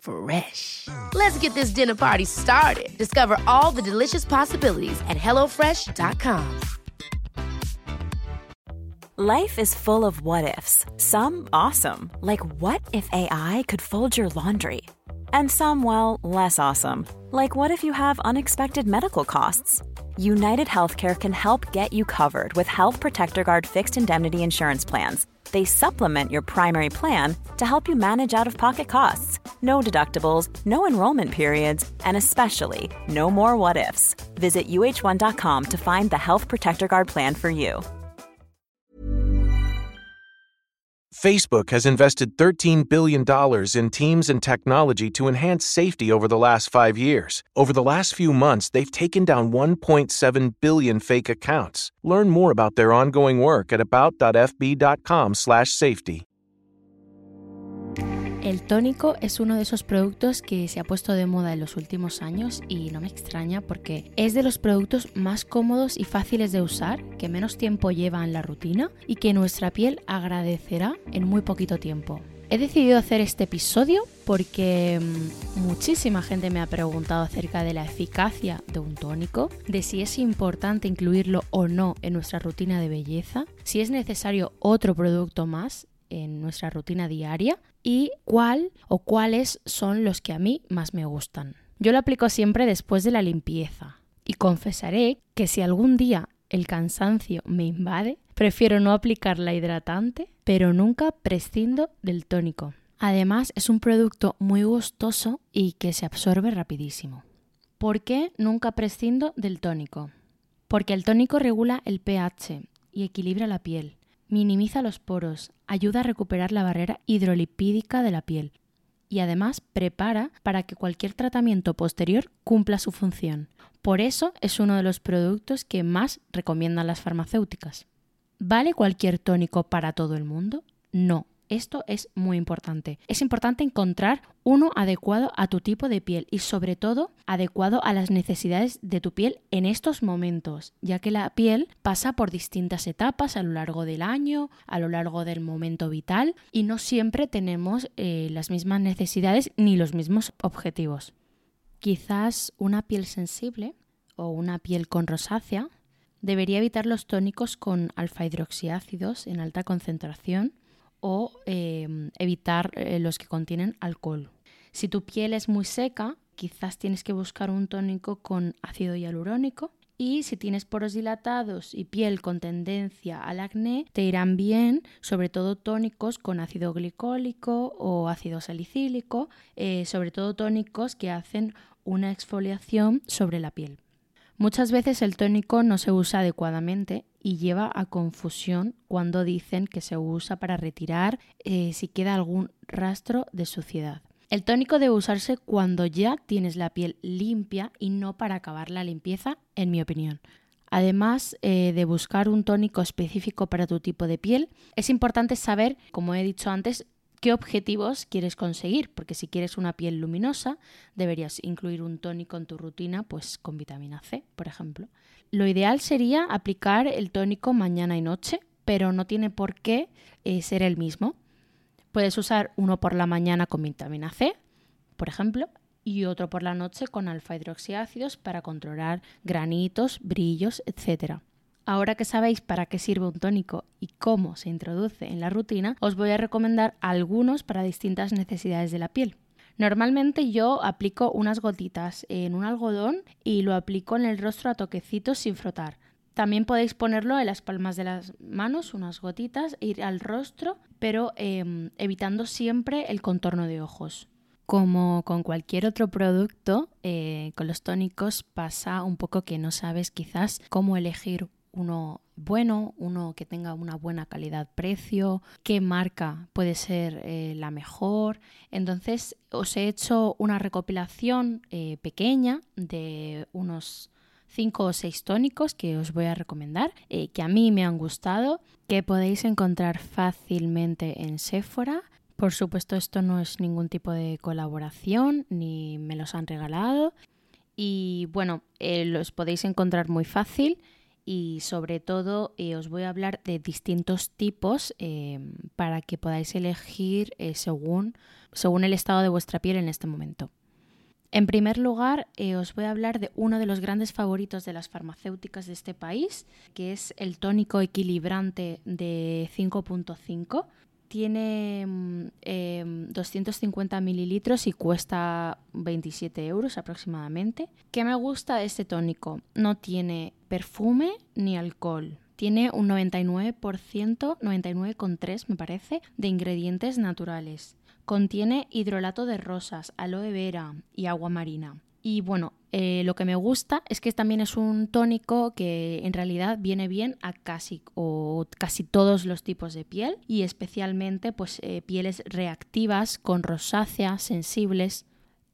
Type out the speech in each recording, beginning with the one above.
Fresh. Let's get this dinner party started. Discover all the delicious possibilities at hellofresh.com. Life is full of what ifs. Some awesome, like what if AI could fold your laundry? And some, well, less awesome, like what if you have unexpected medical costs? United Healthcare can help get you covered with Health Protector Guard fixed indemnity insurance plans. They supplement your primary plan to help you manage out of pocket costs. No deductibles, no enrollment periods, and especially no more what ifs. Visit uh1.com to find the Health Protector Guard plan for you. Facebook has invested $13 billion in teams and technology to enhance safety over the last five years. Over the last few months, they've taken down 1.7 billion fake accounts. Learn more about their ongoing work at about.fb.com/safety. El tónico es uno de esos productos que se ha puesto de moda en los últimos años y no me extraña porque es de los productos más cómodos y fáciles de usar, que menos tiempo lleva en la rutina y que nuestra piel agradecerá en muy poquito tiempo. He decidido hacer este episodio porque mm, muchísima gente me ha preguntado acerca de la eficacia de un tónico, de si es importante incluirlo o no en nuestra rutina de belleza, si es necesario otro producto más en nuestra rutina diaria y cuál o cuáles son los que a mí más me gustan. Yo lo aplico siempre después de la limpieza y confesaré que si algún día el cansancio me invade, prefiero no aplicar la hidratante, pero nunca prescindo del tónico. Además, es un producto muy gustoso y que se absorbe rapidísimo. ¿Por qué nunca prescindo del tónico? Porque el tónico regula el pH y equilibra la piel minimiza los poros, ayuda a recuperar la barrera hidrolipídica de la piel y además prepara para que cualquier tratamiento posterior cumpla su función. Por eso es uno de los productos que más recomiendan las farmacéuticas. ¿Vale cualquier tónico para todo el mundo? No, esto es muy importante. Es importante encontrar uno adecuado a tu tipo de piel y sobre todo adecuado a las necesidades de tu piel en estos momentos, ya que la piel pasa por distintas etapas a lo largo del año, a lo largo del momento vital y no siempre tenemos eh, las mismas necesidades ni los mismos objetivos. Quizás una piel sensible o una piel con rosácea debería evitar los tónicos con alfa hidroxiácidos en alta concentración o em, evitar eh, los que contienen alcohol. Si tu piel es muy seca, quizás tienes que buscar un tónico con ácido hialurónico. Y si tienes poros dilatados y piel con tendencia al acné, te irán bien, sobre todo tónicos con ácido glicólico o ácido salicílico, eh, sobre todo tónicos que hacen una exfoliación sobre la piel. Muchas veces el tónico no se usa adecuadamente y lleva a confusión cuando dicen que se usa para retirar eh, si queda algún rastro de suciedad. El tónico debe usarse cuando ya tienes la piel limpia y no para acabar la limpieza, en mi opinión. Además eh, de buscar un tónico específico para tu tipo de piel, es importante saber, como he dicho antes, qué objetivos quieres conseguir, porque si quieres una piel luminosa, deberías incluir un tónico en tu rutina, pues con vitamina C, por ejemplo. Lo ideal sería aplicar el tónico mañana y noche, pero no tiene por qué eh, ser el mismo. Puedes usar uno por la mañana con vitamina C, por ejemplo, y otro por la noche con alfa hidroxiácidos para controlar granitos, brillos, etc. Ahora que sabéis para qué sirve un tónico y cómo se introduce en la rutina, os voy a recomendar algunos para distintas necesidades de la piel. Normalmente yo aplico unas gotitas en un algodón y lo aplico en el rostro a toquecitos sin frotar. También podéis ponerlo en las palmas de las manos, unas gotitas, ir al rostro, pero em, evitando siempre el contorno de ojos. Como con cualquier otro producto, eh, con los tónicos pasa un poco que no sabes quizás cómo elegir uno bueno, uno que tenga una buena calidad-precio, qué marca puede ser eh, la mejor. Entonces os he hecho una recopilación eh, pequeña de unos 5 o 6 tónicos que os voy a recomendar, eh, que a mí me han gustado, que podéis encontrar fácilmente en Sephora. Por supuesto, esto no es ningún tipo de colaboración, ni me los han regalado. Y bueno, los podéis encontrar muy fácil y sobre todo eh, os voy a hablar de distintos tipos em, para que podáis elegir eh, según, según el estado de vuestra piel en este momento. En primer lugar, eh, os voy a hablar de uno de los grandes favoritos de las farmacéuticas de este país, que es el tónico equilibrante de 5.5 tiene 250 mm, em, mililitros y cuesta 27 euros aproximadamente. ¿Qué me gusta de este tónico? No tiene perfume ni alcohol. Tiene un 99%, 99,3 me parece, de ingredientes naturales. Contiene hidrolato de rosas, aloe vera y agua marina. Y bueno, eh, lo que me gusta es que también es un tónico que en realidad viene bien a casi o casi todos los tipos de piel y especialmente pues eh, pieles reactivas con rosácea, sensibles.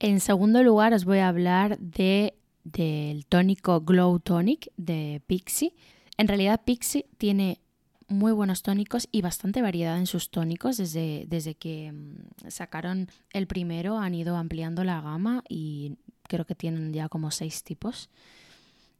En segundo lugar os voy a hablar de, del tónico Glow Tonic de Pixie. En realidad Pixie tiene muy buenos tónicos y bastante variedad en sus tónicos. Desde, desde que mm, sacaron el primero han ido ampliando la gama y creo que tienen ya como seis tipos.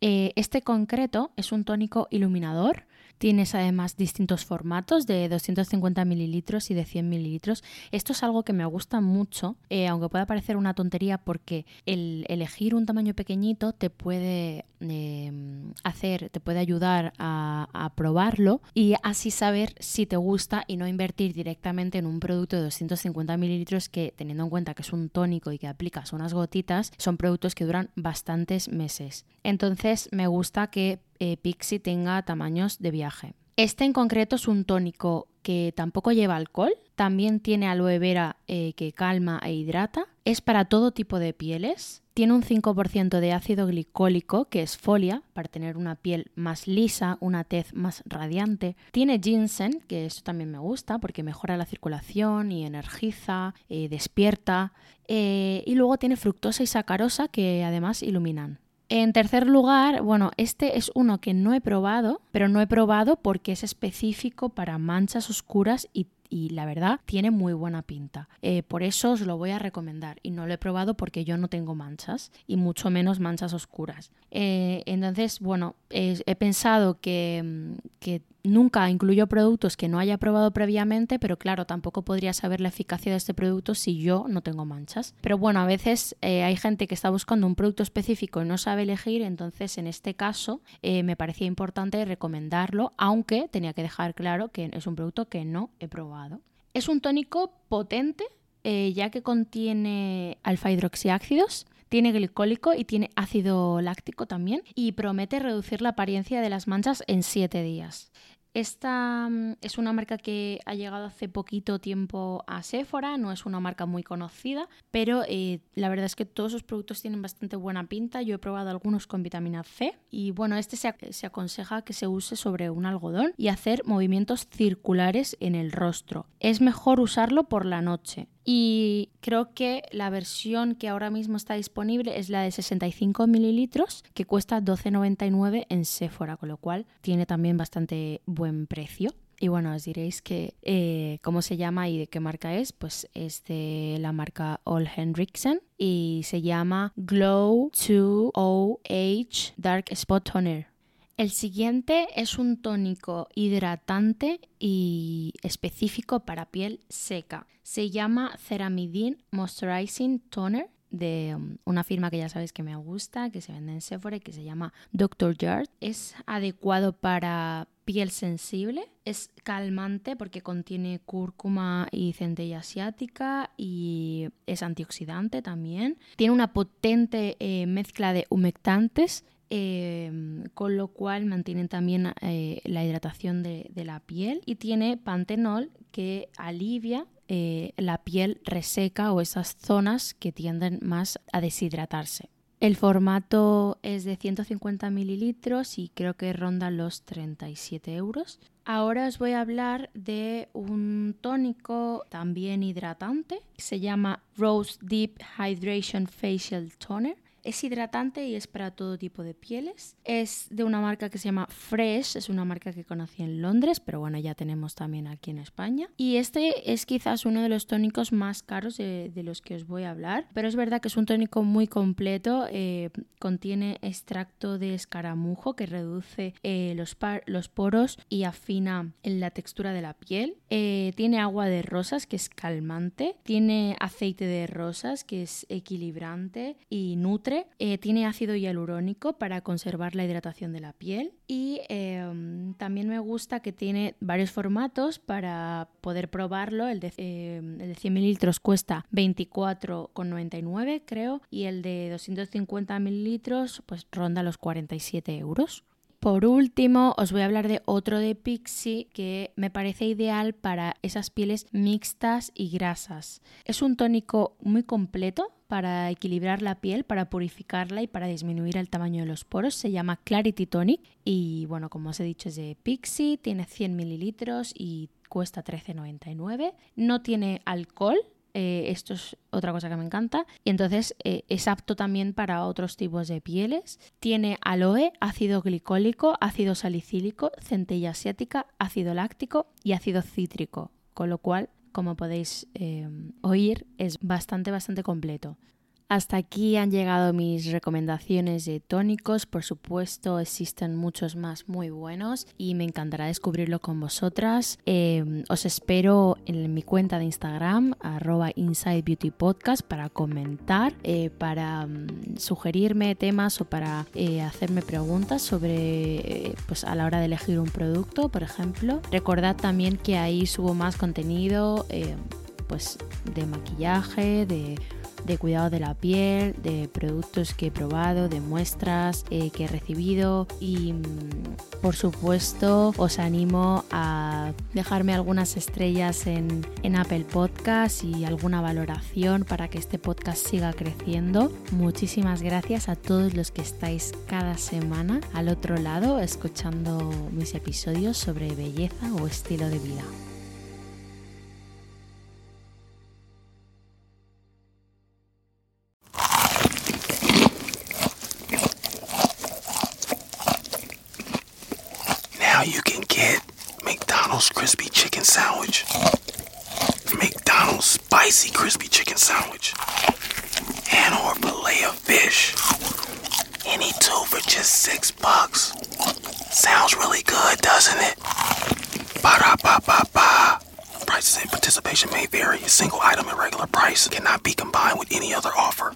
Eh, este concreto es un tónico iluminador. Tienes además distintos formatos de 250 mililitros y de 100 mililitros. Esto es algo que me gusta mucho, eh, aunque pueda parecer una tontería porque el elegir un tamaño pequeñito te puede Em, hacer, te puede ayudar a, a, probarlo y así saber si te gusta y no invertir directamente en un producto de 250 mililitros que teniendo en cuenta que es un tónico y que aplicas unas gotitas, son productos que duran bastantes meses. Entonces me gusta que eh, Pixie tenga tamaños de viaje. Este en concreto es un tónico que tampoco lleva alcohol, también tiene aloe vera eh, que calma e hidrata, es para todo tipo de pieles, tiene un 5% de ácido glicólico, que es folia, para tener una piel más lisa, una tez más radiante. Tiene ginseng, que esto también me gusta porque mejora la circulación y energiza, eh, despierta. Eh, y luego tiene fructosa y sacarosa, que además iluminan. En tercer lugar, bueno, este es uno que no he probado, pero no he probado porque es específico para manchas oscuras y la verdad tiene muy buena pinta. Eh, por eso os lo voy a recomendar y no lo he probado porque yo no tengo manchas y mucho menos manchas oscuras. Eh, entonces, bueno, he pensado que, mm, que nunca incluyo productos que no haya probado previamente, pero claro, tampoco podría saber la eficacia de este producto si yo no tengo manchas. Pero bueno, a veces eh, hay gente que está buscando un producto específico y no sabe elegir, entonces en este caso eh, me parecía importante recomendarlo, aunque tenía que dejar claro que es un producto que no he probado. Es un tónico potente, eh, ya que contiene alfa hidroxiácidos tiene glicólico y tiene ácido láctico también y promete reducir la apariencia de las manchas en 7 días. Esta mm, es una marca que ha llegado hace poquito tiempo a Sephora, no es una marca muy conocida, pero eh, la verdad es que todos sus productos tienen bastante buena pinta. Yo he probado algunos con vitamina C y bueno, este se, se aconseja que se use sobre un algodón y hacer movimientos circulares en el rostro. Es mejor usarlo por la noche. Y creo que la versión que ahora mismo está disponible es la de 65 mililitros, que cuesta 12,99 en Sephora, con lo cual tiene también bastante buen precio. Y bueno, os diréis que eh, cómo se llama y de qué marca es. Pues es de la marca All Hendrickson y se llama Glow 2OH Dark Spot Toner. El siguiente es un tónico hidratante y específico para piel seca. Se llama Ceramidin Moisturizing Toner de um, una firma que ya sabéis que me gusta, que se vende en Sephora y que se llama Dr. Yard. Es adecuado para piel sensible, es calmante porque contiene cúrcuma y centella asiática y es antioxidante también. Tiene una potente eh, mezcla de humectantes em, con lo cual mantienen también eh, la hidratación de, la piel y tiene pantenol que alivia eh, la piel reseca o esas zonas que tienden más a deshidratarse. El formato es de 150 mililitros y creo que ronda los 37 euros. Ahora os voy a hablar de un tónico también hidratante. Se llama Rose Deep Hydration Facial Toner. Es hidratante y es para todo tipo de pieles. Es de una marca que se llama Fresh, es una marca que conocí en Londres, pero bueno, ya tenemos también aquí en España. Y este es quizás uno de los tónicos más caros de, los que os voy a hablar, pero es verdad que es un tónico muy completo. Eh, contiene extracto de escaramujo que reduce eh, los, poros y afina la textura de la piel. Eh, tiene agua de rosas que es calmante. Tiene aceite de rosas que es equilibrante y nutre eh, tiene ácido hialurónico para conservar la hidratación de la piel y em, también me gusta que tiene varios formatos para poder probarlo. El de, em, el de 100 mililitros cuesta 24,99 creo y el de 250 mililitros pues ronda los 47 euros. Por último, os voy a hablar de otro de Pixie que me parece ideal para esas pieles mixtas y grasas. Es un tónico muy completo para equilibrar la piel, para purificarla y para disminuir el tamaño de los poros. Se llama Clarity Tonic y bueno, como os he dicho es de Pixie, tiene 100 mililitros y cuesta 13,99. No tiene alcohol, eh, esto es otra cosa que me encanta. Y entonces eh, es apto también para otros tipos de pieles. Tiene aloe, ácido glicólico, ácido salicílico, centella asiática, ácido láctico y ácido cítrico. Con lo cual como podéis eh, oír, es bastante, bastante completo. Hasta aquí han llegado mis recomendaciones de tónicos. Por supuesto, existen muchos más muy buenos y me encantará descubrirlo con vosotras. Eh, os espero en mi cuenta de Instagram, arroba Inside Beauty Podcast, para comentar, eh, para mm, sugerirme temas o para eh, hacerme preguntas sobre, pues a la hora de elegir un producto, por ejemplo. Recordad también que ahí subo más contenido, pues de maquillaje, de de cuidado de la piel, de productos que he probado, de muestras eh, que he recibido y mm, por supuesto os animo a dejarme algunas estrellas en, en Apple Podcast y alguna valoración para que este podcast siga creciendo. Muchísimas gracias a todos los que estáis cada semana al otro lado escuchando mis episodios sobre belleza o estilo de vida. Just six bucks. Sounds really good, doesn't it? Ba da ba ba ba. Prices and participation may vary. A single item at regular price cannot be combined with any other offer.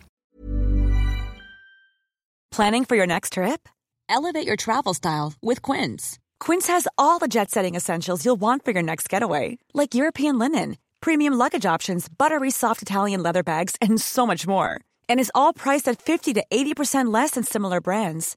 Planning for your next trip? Elevate your travel style with Quince. Quince has all the jet setting essentials you'll want for your next getaway, like European linen, premium luggage options, buttery soft Italian leather bags, and so much more. And is all priced at 50 to 80% less than similar brands.